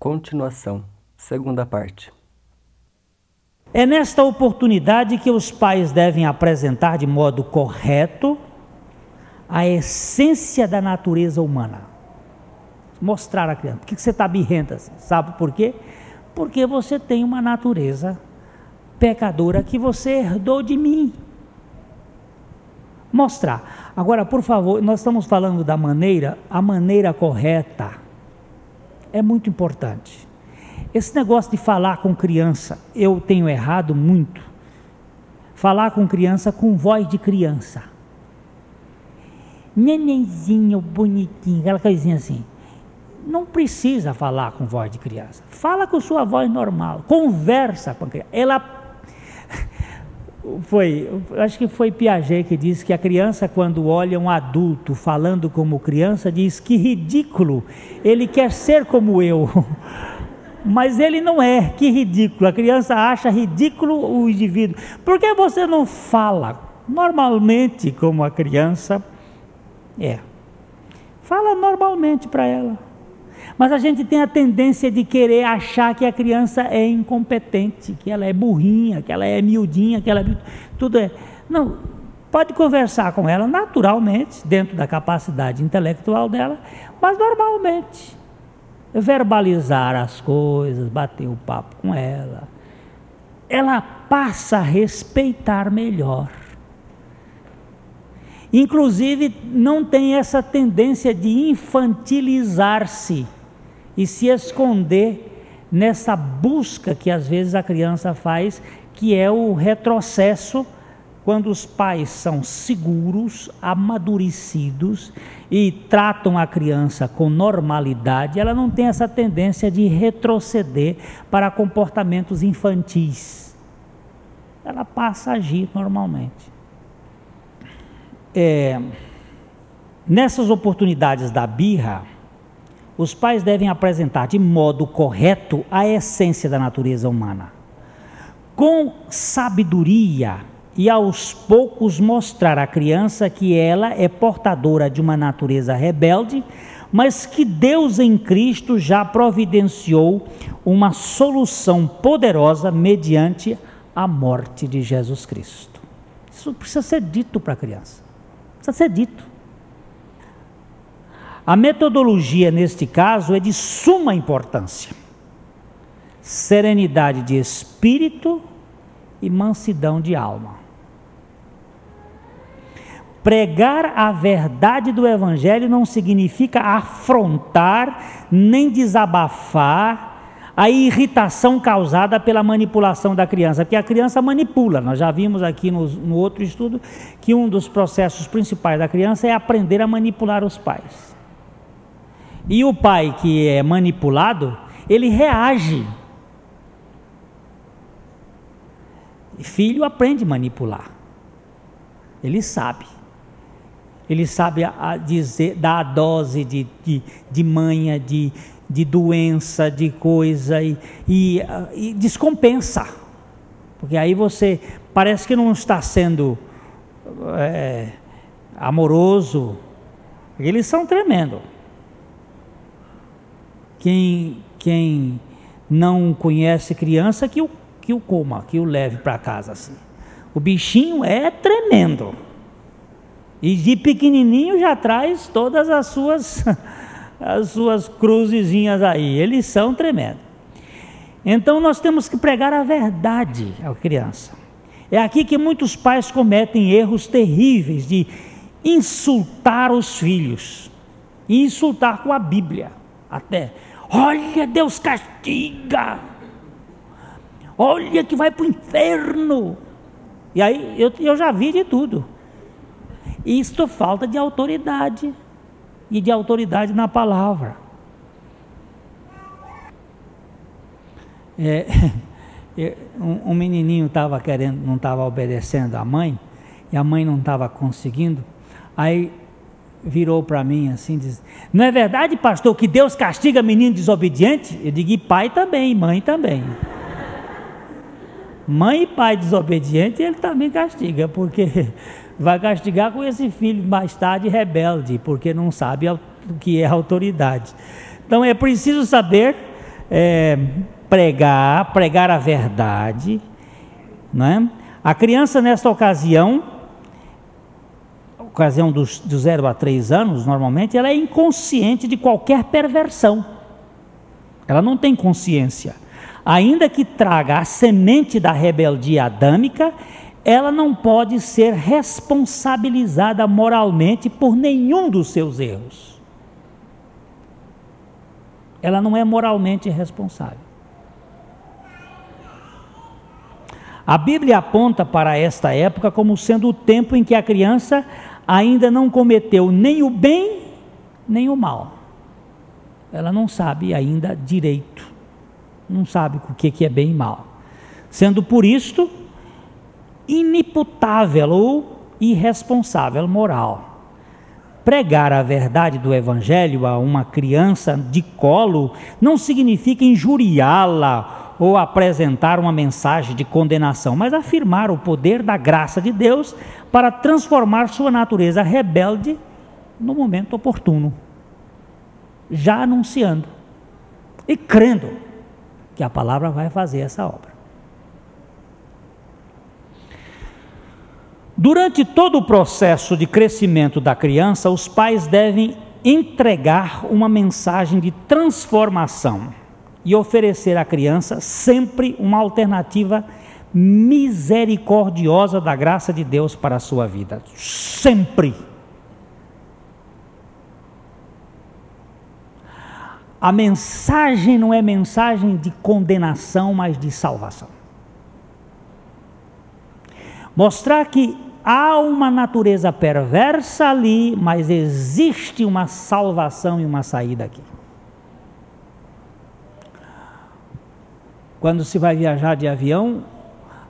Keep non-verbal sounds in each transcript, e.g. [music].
Continuação, segunda parte. É nesta oportunidade que os pais devem apresentar de modo correto a essência da natureza humana. Mostrar a criança. Por que você está birrenta assim? Sabe por quê? Porque você tem uma natureza pecadora que você herdou de mim. Mostrar. Agora, por favor, nós estamos falando da maneira, a maneira correta é muito importante. Esse negócio de falar com criança, eu tenho errado muito. Falar com criança com voz de criança. Nenenzinho, bonitinho, aquela coisinha assim. Não precisa falar com voz de criança. Fala com sua voz normal. Conversa com a criança. Ela foi, acho que foi Piaget que disse que a criança quando olha um adulto falando como criança diz que ridículo, ele quer ser como eu. [laughs] Mas ele não é, que ridículo. A criança acha ridículo o indivíduo. Por que você não fala normalmente como a criança é? Fala normalmente para ela. Mas a gente tem a tendência de querer achar que a criança é incompetente, que ela é burrinha, que ela é miudinha, que ela é. Tudo é. Não, pode conversar com ela naturalmente, dentro da capacidade intelectual dela, mas normalmente verbalizar as coisas, bater o papo com ela, ela passa a respeitar melhor. Inclusive, não tem essa tendência de infantilizar-se e se esconder nessa busca que às vezes a criança faz, que é o retrocesso quando os pais são seguros, amadurecidos e tratam a criança com normalidade, ela não tem essa tendência de retroceder para comportamentos infantis. Ela passa a agir normalmente. É, nessas oportunidades da birra, os pais devem apresentar de modo correto a essência da natureza humana. Com sabedoria, e aos poucos mostrar à criança que ela é portadora de uma natureza rebelde, mas que Deus em Cristo já providenciou uma solução poderosa mediante a morte de Jesus Cristo. Isso precisa ser dito para a criança. Precisa ser dito. A metodologia neste caso é de suma importância. Serenidade de espírito e mansidão de alma. Pregar a verdade do Evangelho não significa afrontar nem desabafar a irritação causada pela manipulação da criança, porque a criança manipula. Nós já vimos aqui no, no outro estudo que um dos processos principais da criança é aprender a manipular os pais. E o pai que é manipulado, ele reage. Filho aprende a manipular. Ele sabe. Ele sabe a dizer, dar a dose de, de, de manha, de, de doença, de coisa, e, e, e descompensa. Porque aí você parece que não está sendo é, amoroso. Eles são tremendos. Quem, quem não conhece criança, que o, que o coma, que o leve para casa. Assim. O bichinho é tremendo. E de pequenininho já traz todas as suas [laughs] as suas cruzezinhas aí. Eles são tremendos. Então nós temos que pregar a verdade à criança. É aqui que muitos pais cometem erros terríveis de insultar os filhos. E insultar com a Bíblia até. Olha, Deus castiga. Olha que vai para o inferno. E aí eu, eu já vi de tudo. Isto falta de autoridade e de autoridade na palavra. É, [laughs] um, menininho estava querendo, não estava obedecendo a mãe, e a mãe não estava conseguindo, aí virou para mim assim, diz, não é verdade, pastor, que Deus castiga menino desobediente? Eu digo, e pai também, mãe também. [laughs] Mãe e pai desobediente, ele também castiga, porque vai castigar com esse filho mais tarde rebelde, porque não sabe o que é autoridade. Então é preciso saber é, pregar, pregar a verdade. Né? A criança, nesta ocasião, ocasião dos, de 0 a 3 anos, normalmente, ela é inconsciente de qualquer perversão. Ela não tem consciência. Ainda que traga a semente da rebeldia adâmica, ela não pode ser responsabilizada moralmente por nenhum dos seus erros. Ela não é moralmente responsável. A Bíblia aponta para esta época como sendo o tempo em que a criança ainda não cometeu nem o bem nem o mal. Ela não sabe ainda direito, não sabe o que é bem e mal. Sendo por isto inimputável ou irresponsável moral. Pregar a verdade do Evangelho a uma criança de colo não significa injuriá-la ou apresentar uma mensagem de condenação, mas afirmar o poder da graça de Deus para transformar sua natureza rebelde no momento oportuno, já anunciando e crendo que a palavra vai fazer essa obra. Durante todo o processo de crescimento da criança, os pais devem entregar uma mensagem de transformação e oferecer à criança sempre uma alternativa misericordiosa da graça de Deus para a sua vida. Sempre. A mensagem não é mensagem de condenação, mas de salvação. Mostrar que há uma natureza perversa ali, mas existe uma salvação e uma saída aqui. Quando se vai viajar de avião,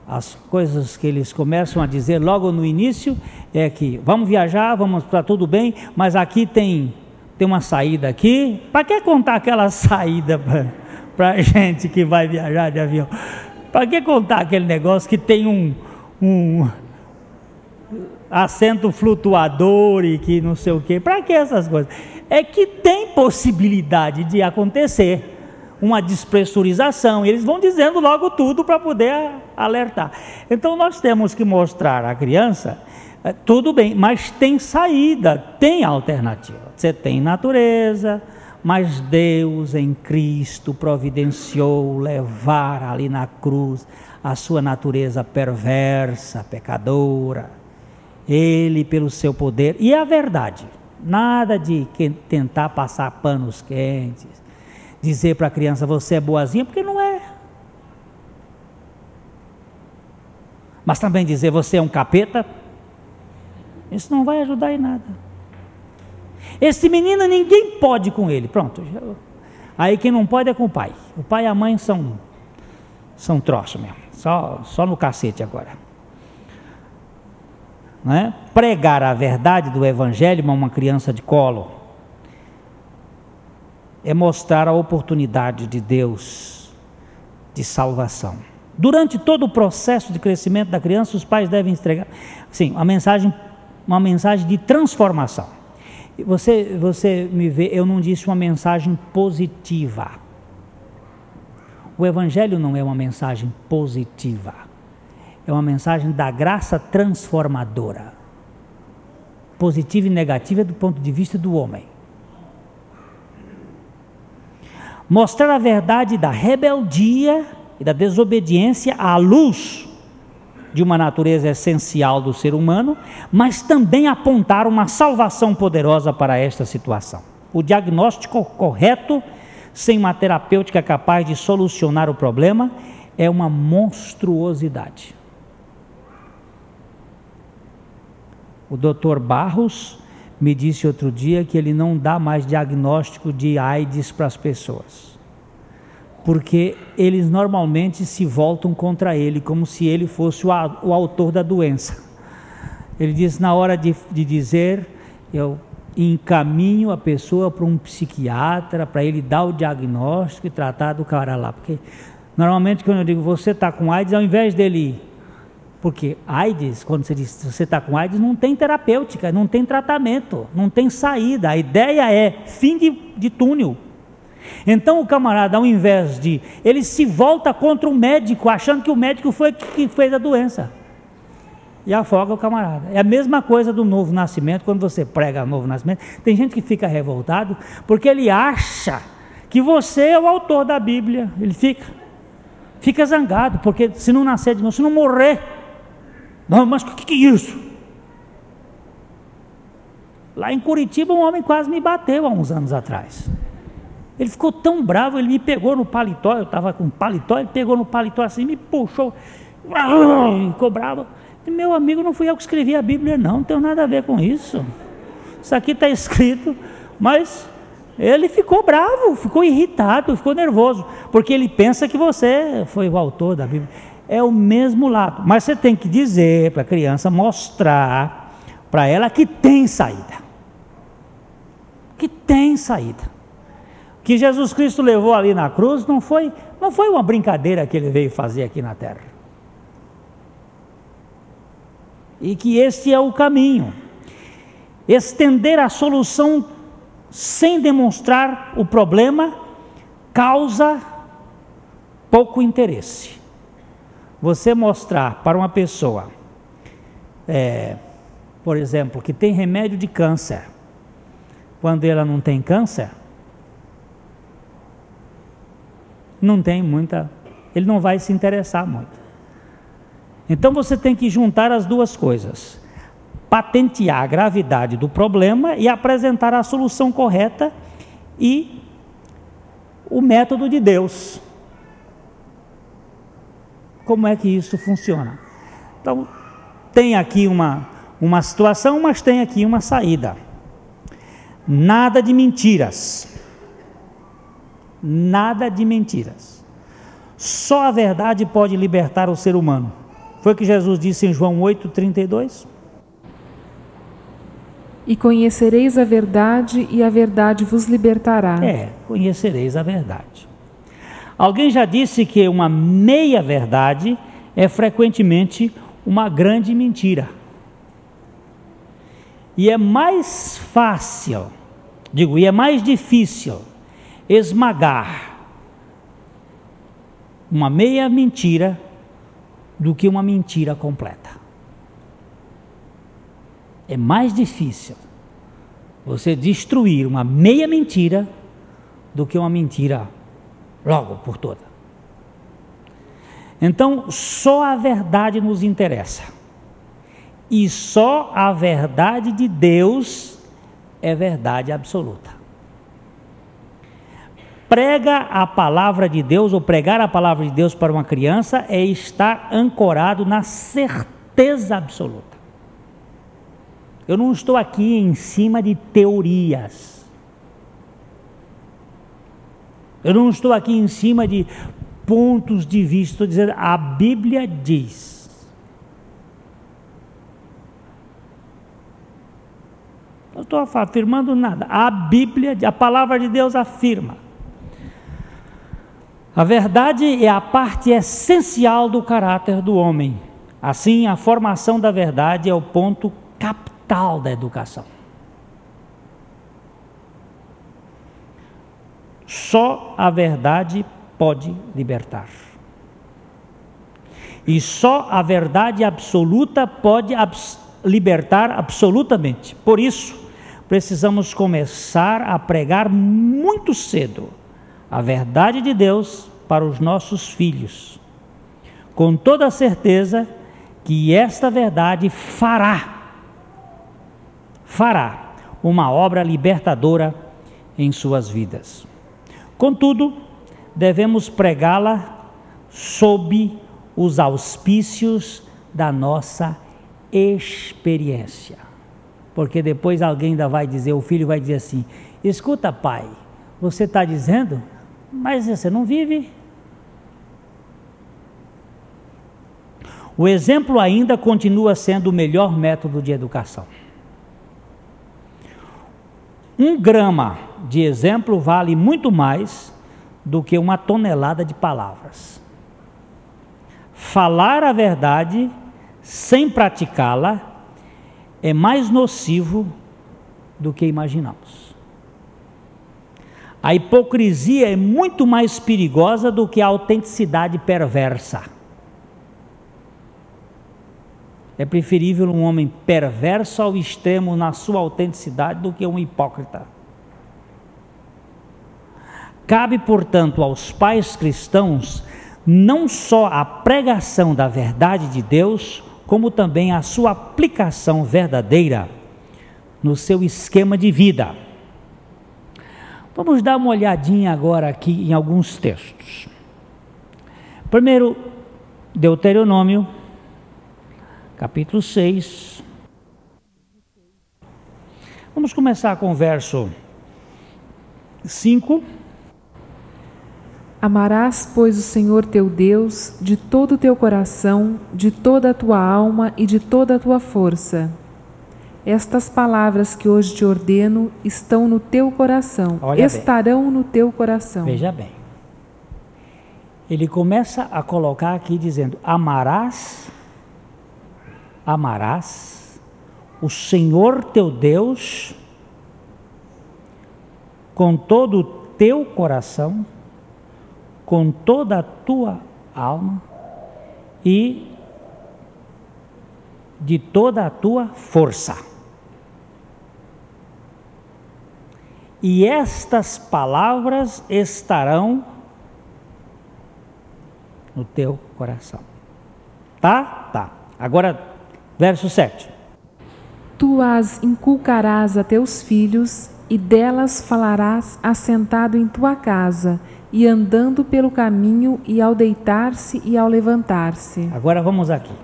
as coisas que eles começam a dizer logo no início é que vamos viajar, vamos para tudo bem, mas aqui tem, tem uma saída aqui. Para que contar aquela [laughs] saída para a gente que vai viajar de avião? Para que contar aquele negócio que tem um, um assento flutuador e que não sei o quê? Para que essas coisas? É que tem possibilidade de acontecer uma despressurização. Eles vão dizendo logo tudo para poder alertar. Então nós temos que mostrar à criança, é, tudo bem, mas tem saída, tem alternativa. Você tem natureza, mas Deus em Cristo providenciou levar ali na cruz a sua natureza perversa, pecadora. Ele, pelo seu poder, e a verdade, nada de tentar passar panos quentes, dizer para a criança você é boazinha, porque não é. Mas também dizer você é um capeta, isso não vai ajudar em nada. Esse menino ninguém pode com ele, pronto. Aí quem não pode é com o pai. O pai e a mãe são são troço mesmo, só, só no cacete agora. Não é? Pregar a verdade do evangelho a uma criança de colo é mostrar a oportunidade de Deus de salvação. Durante todo o processo de crescimento da criança, os pais devem entregar, sim, uma mensagem, uma mensagem de transformação. Você, você me vê, eu não disse uma mensagem positiva. O Evangelho não é uma mensagem positiva, é uma mensagem da graça transformadora. Positiva e negativa do ponto de vista do homem. mostrar a verdade da rebeldia e da desobediência à luz de uma natureza essencial do ser humano, mas também apontar uma salvação poderosa para esta situação. O diagnóstico correto, sem uma terapêutica capaz de solucionar o problema, é uma monstruosidade. O Dr. Barros me disse outro dia que ele não dá mais diagnóstico de AIDS para as pessoas. Porque eles normalmente se voltam contra ele, como se ele fosse o, o autor da doença. Ele diz: na hora de, de dizer, eu encaminho a pessoa para um psiquiatra, para ele dar o diagnóstico e tratar do cara lá. Porque normalmente, quando eu digo você está com AIDS, ao invés dele porque AIDS, quando você diz você está com AIDS, não tem terapêutica, não tem tratamento, não tem saída. A ideia é fim de, de túnel. Então o camarada, ao invés de. Ele se volta contra o médico, achando que o médico foi que fez a doença. E afoga o camarada. É a mesma coisa do novo nascimento, quando você prega novo nascimento. Tem gente que fica revoltado porque ele acha que você é o autor da Bíblia. Ele fica. Fica zangado, porque se não nascer de novo, se não morrer. Não, mas o que, que é isso? Lá em Curitiba, um homem quase me bateu há uns anos atrás. Ele ficou tão bravo, ele me pegou no paletó, eu estava com paletó, ele pegou no paletó assim, me puxou, [laughs] ficou bravo. E, meu amigo, não fui eu que escrevi a Bíblia, não, não tem nada a ver com isso. Isso aqui está escrito, mas ele ficou bravo, ficou irritado, ficou nervoso, porque ele pensa que você foi o autor da Bíblia. É o mesmo lado, mas você tem que dizer para a criança, mostrar para ela que tem saída. Que tem saída que Jesus Cristo levou ali na cruz não foi, não foi uma brincadeira que ele veio fazer aqui na terra. E que este é o caminho. Estender a solução sem demonstrar o problema causa pouco interesse. Você mostrar para uma pessoa, é, por exemplo, que tem remédio de câncer, quando ela não tem câncer, não tem muita, ele não vai se interessar muito. Então você tem que juntar as duas coisas: patentear a gravidade do problema e apresentar a solução correta e o método de Deus. Como é que isso funciona? Então, tem aqui uma, uma situação, mas tem aqui uma saída. Nada de mentiras. Nada de mentiras. Só a verdade pode libertar o ser humano. Foi o que Jesus disse em João 8,32. E conhecereis a verdade, e a verdade vos libertará. É, conhecereis a verdade. Alguém já disse que uma meia-verdade é frequentemente uma grande mentira. E é mais fácil, digo, e é mais difícil esmagar uma meia mentira do que uma mentira completa. É mais difícil você destruir uma meia mentira do que uma mentira logo por toda. Então, só a verdade nos interessa. E só a verdade de Deus é verdade absoluta prega a palavra de Deus ou pregar a palavra de Deus para uma criança é estar ancorado na certeza absoluta. Eu não estou aqui em cima de teorias. Eu não estou aqui em cima de pontos de vista. Estou dizendo, a Bíblia diz. Não estou afirmando nada. A Bíblia, a palavra de Deus afirma. A verdade é a parte essencial do caráter do homem. Assim, a formação da verdade é o ponto capital da educação. Só a verdade pode libertar. E só a verdade absoluta pode abs libertar absolutamente. Por isso, precisamos começar a pregar muito cedo a verdade de Deus para os nossos filhos, com toda a certeza que esta verdade fará, fará uma obra libertadora em suas vidas. Contudo, devemos pregá-la sob os auspícios da nossa experiência. Porque depois alguém ainda vai dizer, o filho vai dizer assim: escuta, pai, você está dizendo mas você não vive. O exemplo ainda continua sendo o melhor método de educação. Um grama de exemplo vale muito mais do que uma tonelada de palavras. Falar a verdade sem praticá-la é mais nocivo do que imaginamos. A hipocrisia é muito mais perigosa do que a autenticidade perversa. É preferível um homem perverso ao extremo na sua autenticidade do que um hipócrita. Cabe, portanto, aos pais cristãos não só a pregação da verdade de Deus, como também a sua aplicação verdadeira no seu esquema de vida. Vamos dar uma olhadinha agora aqui em alguns textos. Primeiro, Deuteronômio, capítulo 6. Vamos começar com o verso 5. Amarás, pois, o Senhor teu Deus de todo o teu coração, de toda a tua alma e de toda a tua força. Estas palavras que hoje te ordeno estão no teu coração, Olha estarão bem. no teu coração. Veja bem. Ele começa a colocar aqui dizendo: Amarás, amarás o Senhor teu Deus com todo o teu coração com toda a tua alma e de toda a tua força. E estas palavras estarão no teu coração. Tá? Tá. Agora, verso 7. Tu as inculcarás a teus filhos, e delas falarás assentado em tua casa, e andando pelo caminho, e ao deitar-se e ao levantar-se. Agora vamos aqui.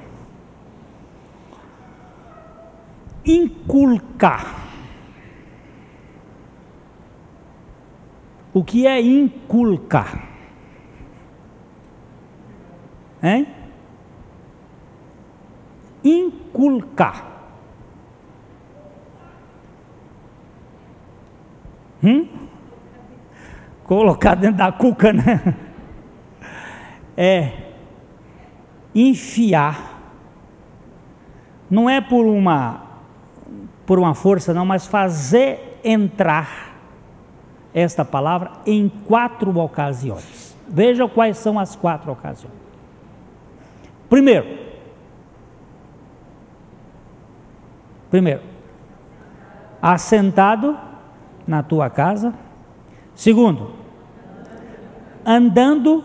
Inculcar. O que é inculcar? Hein? Inculcar. Hum? colocar dentro da cuca, né? É enfiar. Não é por uma por uma força não, mas fazer entrar esta palavra em quatro ocasiões. Veja quais são as quatro ocasiões. Primeiro, primeiro, assentado na tua casa. Segundo, andando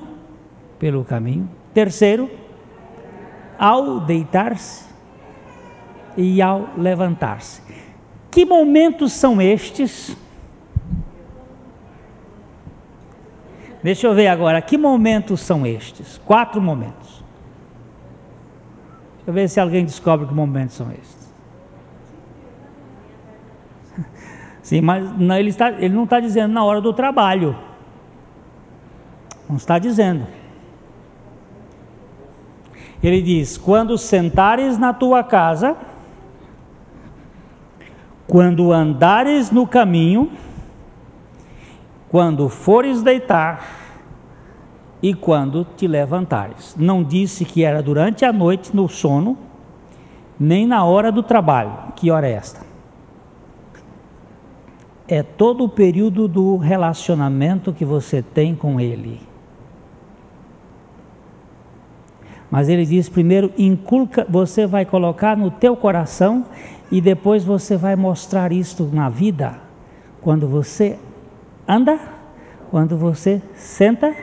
pelo caminho. Terceiro, ao deitar-se e ao levantar-se. Que momentos são estes? Deixa eu ver agora, que momentos são estes? Quatro momentos. Deixa eu ver se alguém descobre que momentos são estes. Sim, mas não, ele, está, ele não está dizendo na hora do trabalho. Não está dizendo. Ele diz: quando sentares na tua casa, quando andares no caminho, quando fores deitar e quando te levantares. Não disse que era durante a noite no sono, nem na hora do trabalho. Que hora é esta? É todo o período do relacionamento que você tem com ele. Mas ele diz primeiro, inculca, você vai colocar no teu coração e depois você vai mostrar isto na vida. Quando você anda, quando você senta,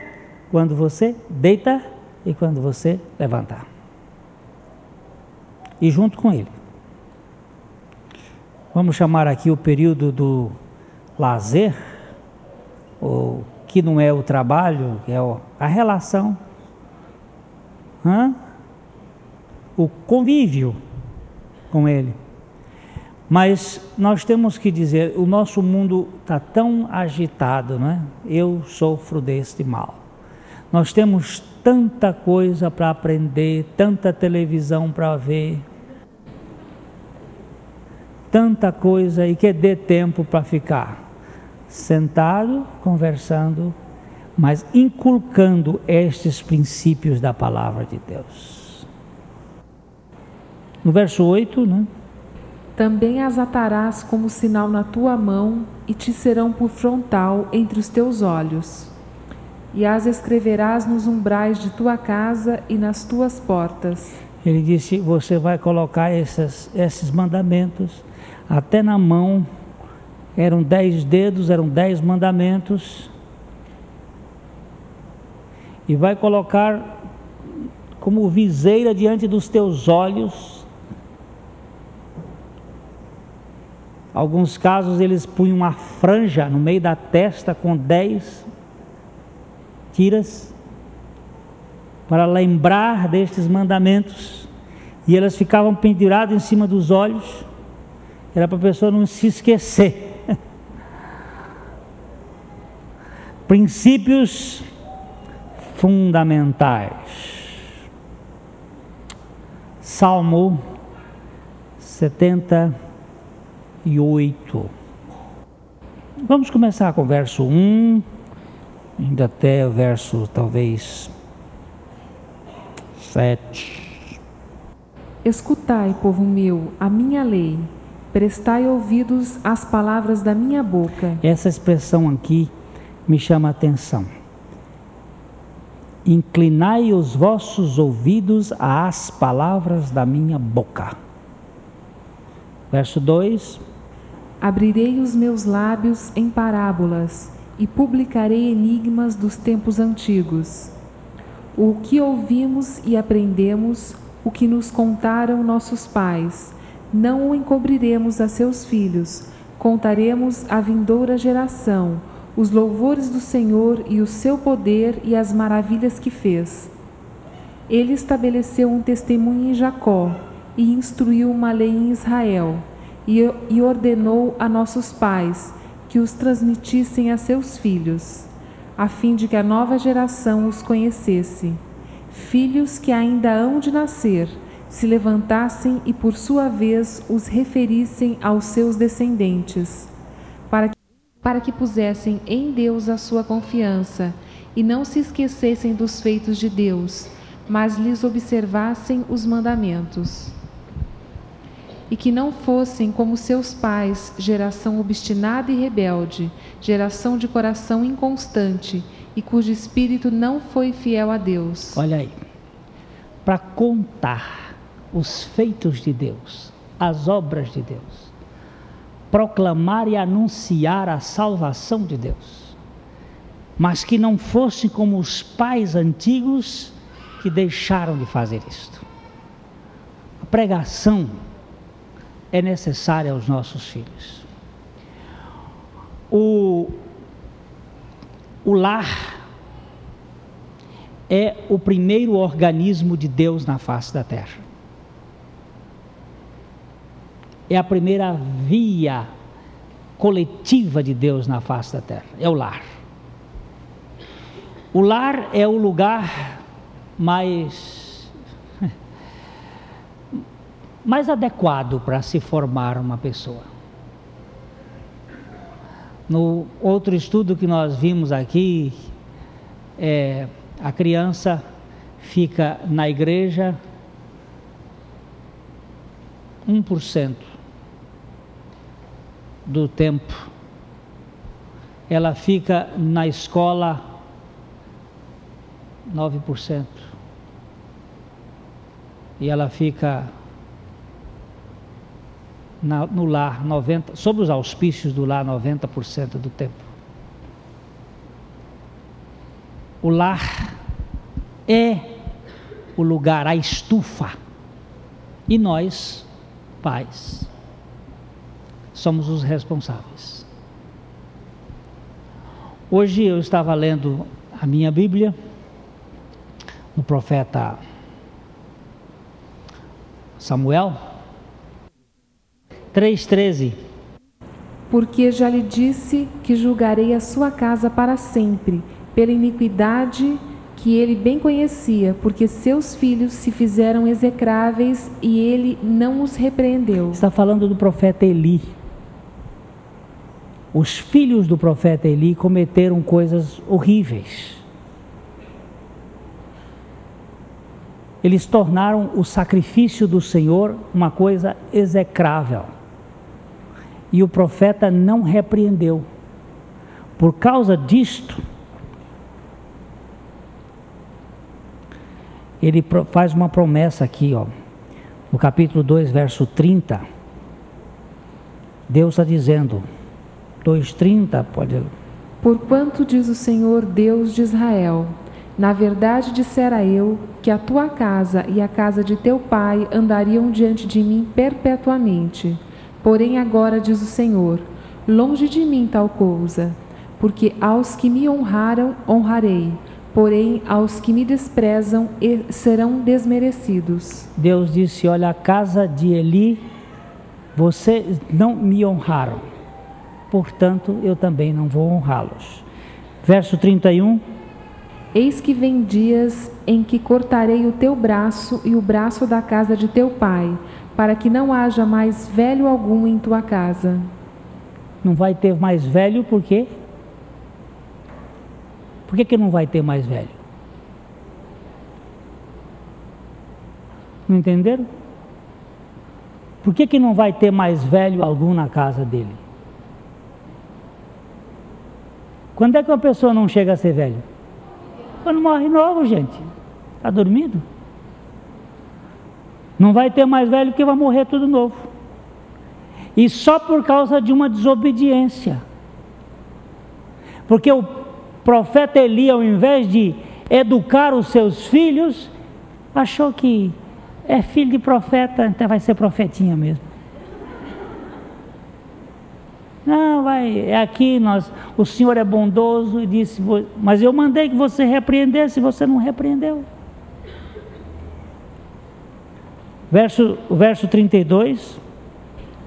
quando você deita e quando você levanta. E junto com ele. Vamos chamar aqui o período do lazer, ou que não é o trabalho, é a relação Hã? o convívio com Ele. Mas nós temos que dizer, o nosso mundo está tão agitado, né? Eu sofro deste mal. Nós temos tanta coisa para aprender, tanta televisão para ver, tanta coisa e que dê tempo para ficar sentado, conversando mas inculcando estes princípios da palavra de Deus. No verso 8, né? Também as atarás como sinal na tua mão e te serão por frontal entre os teus olhos. E as escreverás nos umbrais de tua casa e nas tuas portas. Ele disse: Você vai colocar esses, esses mandamentos até na mão. Eram dez dedos, eram dez mandamentos. E vai colocar como viseira diante dos teus olhos. Alguns casos eles punham uma franja no meio da testa com dez tiras para lembrar destes mandamentos. E elas ficavam penduradas em cima dos olhos. Era para a pessoa não se esquecer. Princípios fundamentais. Salmo 78. Vamos começar com o verso 1, ainda até o verso talvez 7. Escutai, povo meu, a minha lei, prestai ouvidos às palavras da minha boca. Essa expressão aqui me chama a atenção. Inclinai os vossos ouvidos às palavras da minha boca. Verso 2: Abrirei os meus lábios em parábolas e publicarei enigmas dos tempos antigos. O que ouvimos e aprendemos, o que nos contaram nossos pais, não o encobriremos a seus filhos, contaremos à vindoura geração os louvores do Senhor e o seu poder e as maravilhas que fez. Ele estabeleceu um testemunho em Jacó e instruiu uma lei em Israel, e, ordenou a nossos pais que os transmitissem a seus filhos, a fim de que a nova geração os conhecesse. Filhos que ainda hão de nascer, se levantassem e por sua vez os referissem aos seus descendentes, para que pusessem em Deus a sua confiança e não se esquecessem dos feitos de Deus, mas lhes observassem os mandamentos. E que não fossem como seus pais, geração obstinada e rebelde, geração de coração inconstante e cujo espírito não foi fiel a Deus. Olha aí, para contar os feitos de Deus, as obras de Deus proclamar e anunciar a salvação de Deus, mas que não fossem como os pais antigos que deixaram de fazer isto. A pregação é necessária aos nossos filhos. O, o lar é o primeiro organismo de Deus na face da terra é a primeira via coletiva de Deus na face da terra, é o lar. O lar é o lugar mais [laughs] mais adequado para se formar uma pessoa. No outro estudo que nós vimos aqui, é, a criança fica na igreja 1% do tempo. Ela fica na escola 9%. E ela fica na, no lar 90, sob os auspícios do lar 90% do tempo. O lar é o lugar, a estufa. E nós, pais, somos os responsáveis. Hoje eu estava lendo a minha Bíblia, no profeta Samuel 3,13. Porque já lhe disse que julgarei a sua casa para sempre, pela iniquidade que ele bem conhecia, porque seus filhos se fizeram execráveis e ele não os repreendeu. Está falando do profeta Eli os filhos do profeta Eli cometeram coisas horríveis. Eles tornaram o sacrifício do Senhor uma coisa execrável. e o profeta não repreendeu. Por causa disto, ele faz uma promessa aqui, ó, no capítulo 2, verso 30. Deus está dizendo, 2,30, pode. Porquanto diz o Senhor Deus de Israel: Na verdade dissera eu que a tua casa e a casa de teu pai andariam diante de mim perpetuamente. Porém, agora diz o Senhor: Longe de mim tal coisa, porque aos que me honraram, honrarei, porém aos que me desprezam serão desmerecidos. Deus disse: Olha, a casa de Eli, vocês não me honraram, portanto eu também não vou honrá-los. Verso 31. Eis que vem dias em que cortarei o teu braço e o braço da casa de teu pai, para que não haja mais velho algum em tua casa. Não vai ter mais velho por quê? Por que, que não vai ter mais velho? Não entenderam? Por que, que não vai ter mais velho algum na casa dele? Quando é que uma pessoa não chega a ser velho? Quando morre novo, gente. Está dormindo? Não vai ter mais velho porque vai morrer tudo novo. E só por causa de uma desobediência. Porque o profeta Eli, ao invés de educar os seus filhos, achou que é filho de profeta, então vai ser profetinha mesmo. Não, vai, é aqui, nós, o Senhor é bondoso e disse, mas eu mandei que você repreendesse, você não repreendeu. Verso, verso 32.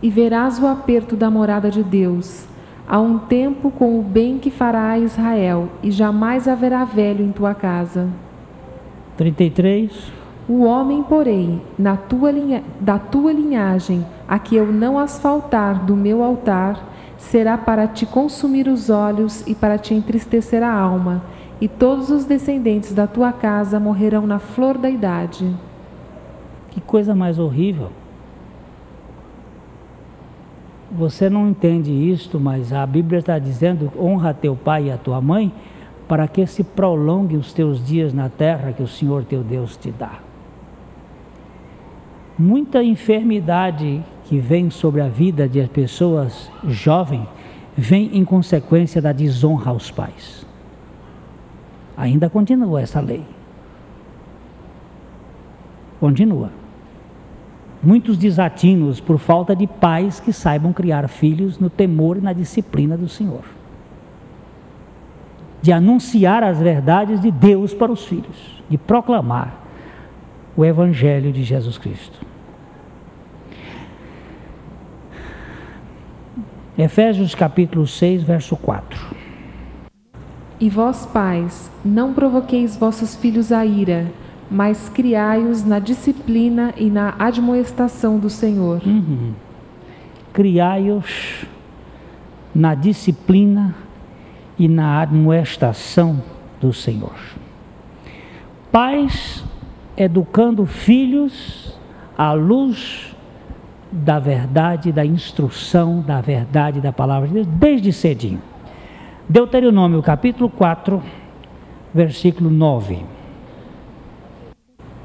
E verás o aperto da morada de Deus, a um tempo com o bem que fará a Israel, e jamais haverá velho em tua casa. 33. O homem, porém, na tua linha, da tua linhagem, a que eu não asfaltar do meu altar, será para te consumir os olhos e para te entristecer a alma, e todos os descendentes da tua casa morrerão na flor da idade. Que coisa mais horrível. Você não entende isto, mas a Bíblia está dizendo: honra teu pai e a tua mãe, para que se prolongue os teus dias na terra que o Senhor teu Deus te dá. Muita enfermidade que vem sobre a vida de pessoas jovens vem em consequência da desonra aos pais. Ainda continua essa lei. Continua. Muitos desatinos por falta de pais que saibam criar filhos no temor e na disciplina do Senhor. De anunciar as verdades de Deus para os filhos, de proclamar o Evangelho de Jesus Cristo. Efésios capítulo 6, verso 4. E vós, pais, não provoqueis vossos filhos a ira, mas criai-os na disciplina e na admoestação do Senhor. Uhum. Criai-os na disciplina e na admoestação do Senhor. Pais educando filhos à luz da verdade, da instrução, da verdade da palavra de Deus, desde cedinho. Deuteronômio capítulo 4, versículo 9.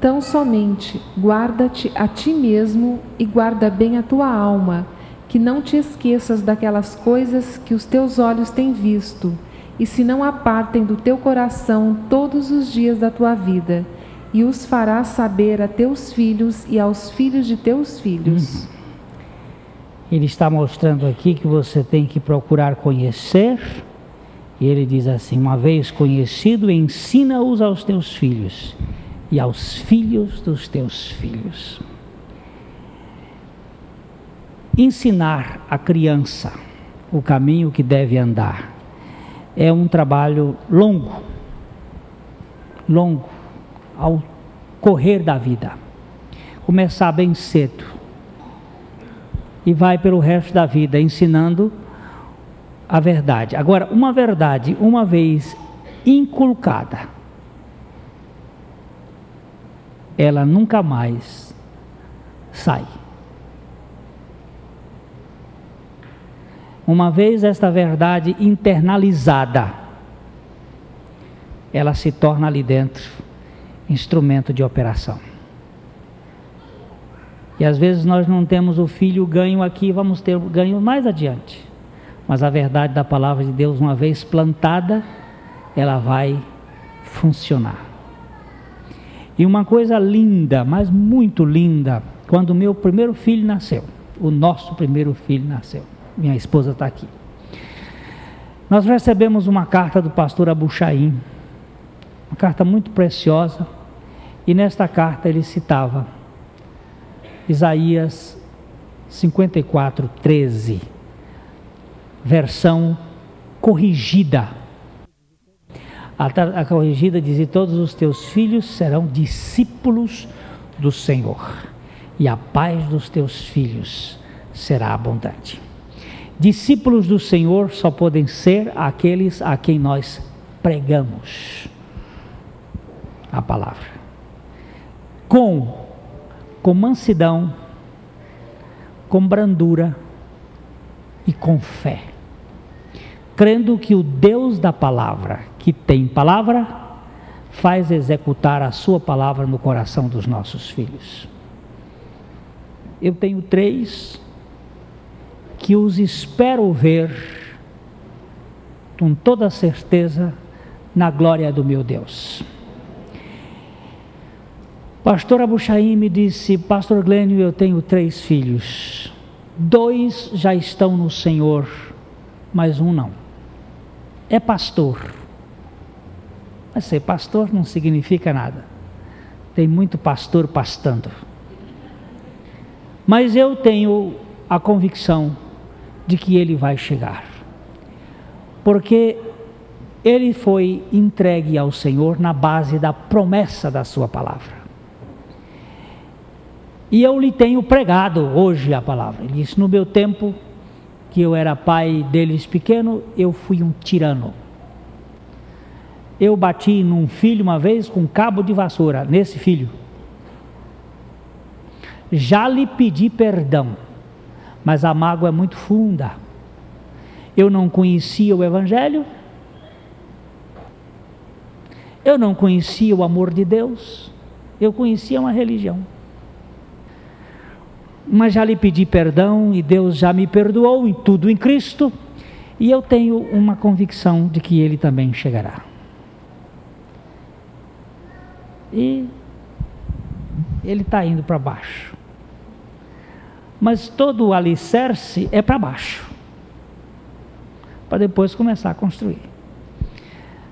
Tão somente guarda-te a ti mesmo e guarda bem a tua alma, que não te esqueças daquelas coisas que os teus olhos têm visto, e se não apartem do teu coração todos os dias da tua vida, e os farás saber a teus filhos e aos filhos de teus filhos. Hum. Ele está mostrando aqui que você tem que procurar conhecer, e ele diz assim: uma vez conhecido, ensina-os aos teus filhos e aos filhos dos teus filhos. Ensinar a criança o caminho que deve andar é um trabalho longo, longo, ao correr da vida. Começar bem cedo e vai pelo resto da vida ensinando a verdade. Agora, uma verdade, uma vez inculcada, ela nunca mais sai. Uma vez esta verdade internalizada, ela se torna ali dentro instrumento de operação. E às vezes nós não temos o filho ganho aqui, vamos ter ganho mais adiante. Mas a verdade da palavra de Deus, uma vez plantada, ela vai funcionar. E uma coisa linda, mas muito linda, quando o meu primeiro filho nasceu, o nosso primeiro filho nasceu. Minha esposa está aqui. Nós recebemos uma carta do pastor Abuchaim, uma carta muito preciosa, e nesta carta ele citava Isaías 54, 13, versão corrigida. A, a corrigida dizia: Todos os teus filhos serão discípulos do Senhor, e a paz dos teus filhos será abundante. Discípulos do Senhor só podem ser aqueles a quem nós pregamos a palavra. Com com mansidão, com brandura e com fé, crendo que o Deus da palavra, que tem palavra, faz executar a sua palavra no coração dos nossos filhos. Eu tenho três que os espero ver com toda certeza na glória do meu Deus. Pastor Abuchaim me disse: Pastor Glênio, eu tenho três filhos. Dois já estão no Senhor, mas um não. É pastor. Mas ser pastor não significa nada. Tem muito pastor pastando. Mas eu tenho a convicção de que ele vai chegar. Porque ele foi entregue ao Senhor na base da promessa da Sua palavra. E eu lhe tenho pregado hoje a palavra. Ele disse: No meu tempo, que eu era pai deles pequeno, eu fui um tirano. Eu bati num filho uma vez com um cabo de vassoura, nesse filho. Já lhe pedi perdão, mas a mágoa é muito funda. Eu não conhecia o Evangelho, eu não conhecia o amor de Deus, eu conhecia uma religião mas já lhe pedi perdão e Deus já me perdoou em tudo em Cristo, e eu tenho uma convicção de que Ele também chegará. E ele está indo para baixo. Mas todo o alicerce é para baixo, para depois começar a construir.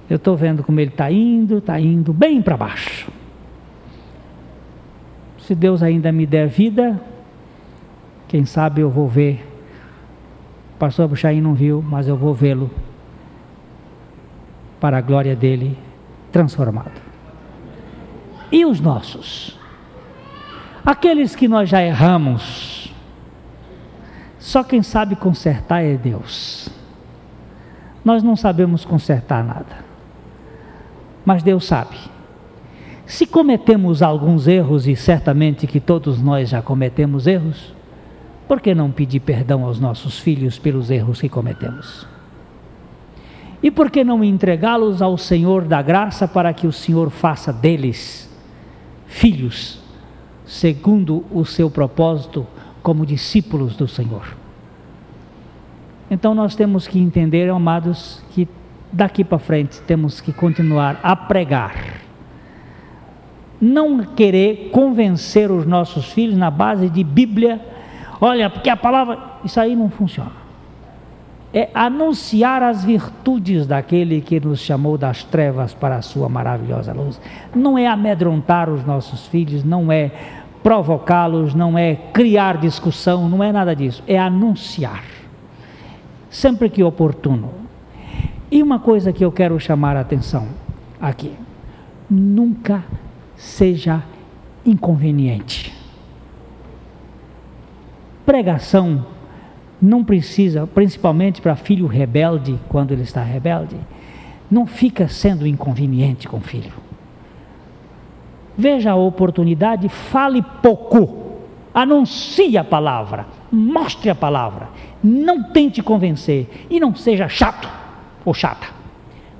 Eu estou vendo como ele está indo, está indo bem para baixo. Se Deus ainda me der vida, quem sabe eu vou ver. O pastor Buxaim não viu, mas eu vou vê-lo para a glória dele transformado. E os nossos? Aqueles que nós já erramos, só quem sabe consertar é Deus. Nós não sabemos consertar nada, mas Deus sabe. Se cometemos alguns erros, e certamente que todos nós já cometemos erros, por que não pedir perdão aos nossos filhos pelos erros que cometemos? E por que não entregá-los ao Senhor da graça para que o Senhor faça deles filhos, segundo o seu propósito, como discípulos do Senhor? Então nós temos que entender, amados, que daqui para frente temos que continuar a pregar. Não querer convencer os nossos filhos na base de Bíblia Olha, porque a palavra, isso aí não funciona. É anunciar as virtudes daquele que nos chamou das trevas para a sua maravilhosa luz. Não é amedrontar os nossos filhos, não é provocá-los, não é criar discussão, não é nada disso. É anunciar, sempre que oportuno. E uma coisa que eu quero chamar a atenção aqui: nunca seja inconveniente pregação não precisa, principalmente para filho rebelde, quando ele está rebelde, não fica sendo inconveniente com o filho. Veja a oportunidade, fale pouco, Anuncie a palavra, mostre a palavra. Não tente convencer e não seja chato ou chata.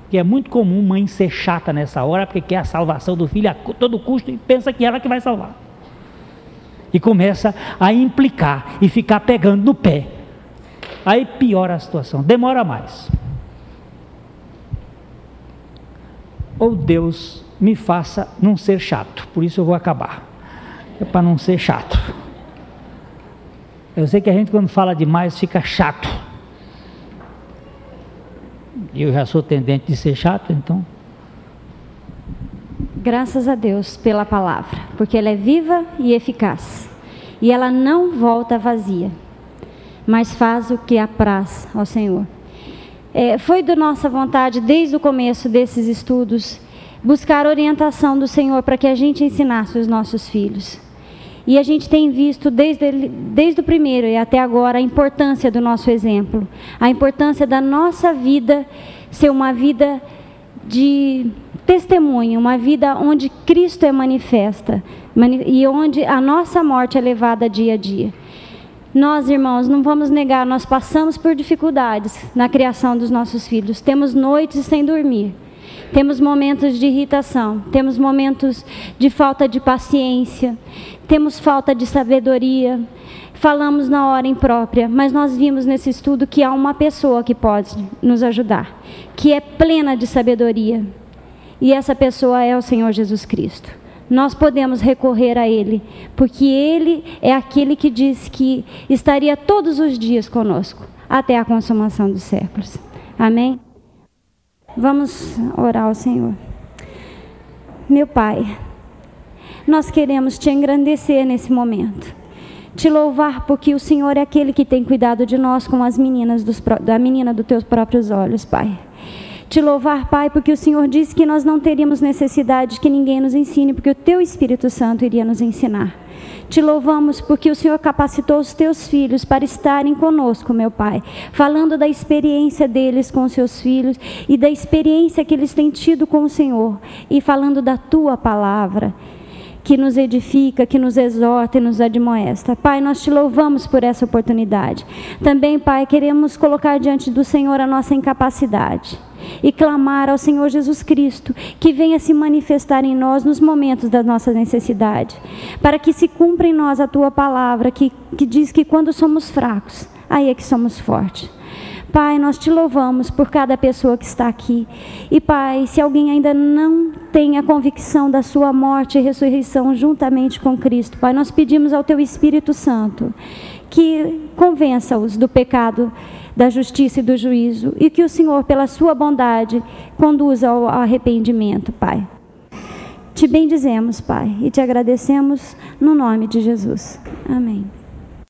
Que é muito comum mãe ser chata nessa hora porque quer a salvação do filho a todo custo e pensa que ela que vai salvar. E começa a implicar e ficar pegando no pé. Aí piora a situação, demora mais. Ou Deus me faça não ser chato, por isso eu vou acabar. É para não ser chato. Eu sei que a gente quando fala demais fica chato. E eu já sou tendente de ser chato, então. Graças a Deus pela palavra, porque ela é viva e eficaz. E ela não volta vazia, mas faz o que apraz ao Senhor. É, foi da nossa vontade, desde o começo desses estudos, buscar orientação do Senhor para que a gente ensinasse os nossos filhos. E a gente tem visto desde, desde o primeiro e até agora a importância do nosso exemplo, a importância da nossa vida ser uma vida de testemunho, uma vida onde Cristo é manifesta e onde a nossa morte é levada dia a dia. Nós, irmãos, não vamos negar, nós passamos por dificuldades na criação dos nossos filhos. Temos noites sem dormir. Temos momentos de irritação, temos momentos de falta de paciência, temos falta de sabedoria, falamos na hora imprópria, mas nós vimos nesse estudo que há uma pessoa que pode nos ajudar, que é plena de sabedoria, e essa pessoa é o Senhor Jesus Cristo. Nós podemos recorrer a Ele, porque Ele é aquele que diz que estaria todos os dias conosco, até a consumação dos séculos. Amém? Vamos orar ao Senhor. Meu Pai, nós queremos te engrandecer nesse momento. Te louvar porque o Senhor é aquele que tem cuidado de nós como as meninas dos, da menina dos teus próprios olhos, Pai. Te louvar, Pai, porque o Senhor disse que nós não teríamos necessidade que ninguém nos ensine, porque o teu Espírito Santo iria nos ensinar. Te louvamos porque o Senhor capacitou os teus filhos para estarem conosco, meu Pai, falando da experiência deles com os seus filhos e da experiência que eles têm tido com o Senhor e falando da tua palavra que nos edifica, que nos exorta e nos admoesta. Pai, nós te louvamos por essa oportunidade. Também, Pai, queremos colocar diante do Senhor a nossa incapacidade e clamar ao Senhor Jesus Cristo que venha se manifestar em nós nos momentos da nossa necessidade, para que se cumpra em nós a tua palavra que, que diz que quando somos fracos, aí é que somos fortes. Pai, nós te louvamos por cada pessoa que está aqui. E, Pai, se alguém ainda não tem a convicção da sua morte e ressurreição juntamente com Cristo, Pai, nós pedimos ao Teu Espírito Santo que convença-os do pecado, da justiça e do juízo, e que o Senhor, pela Sua bondade, conduza ao arrependimento, Pai. Te bendizemos, Pai, e te agradecemos no nome de Jesus. Amém.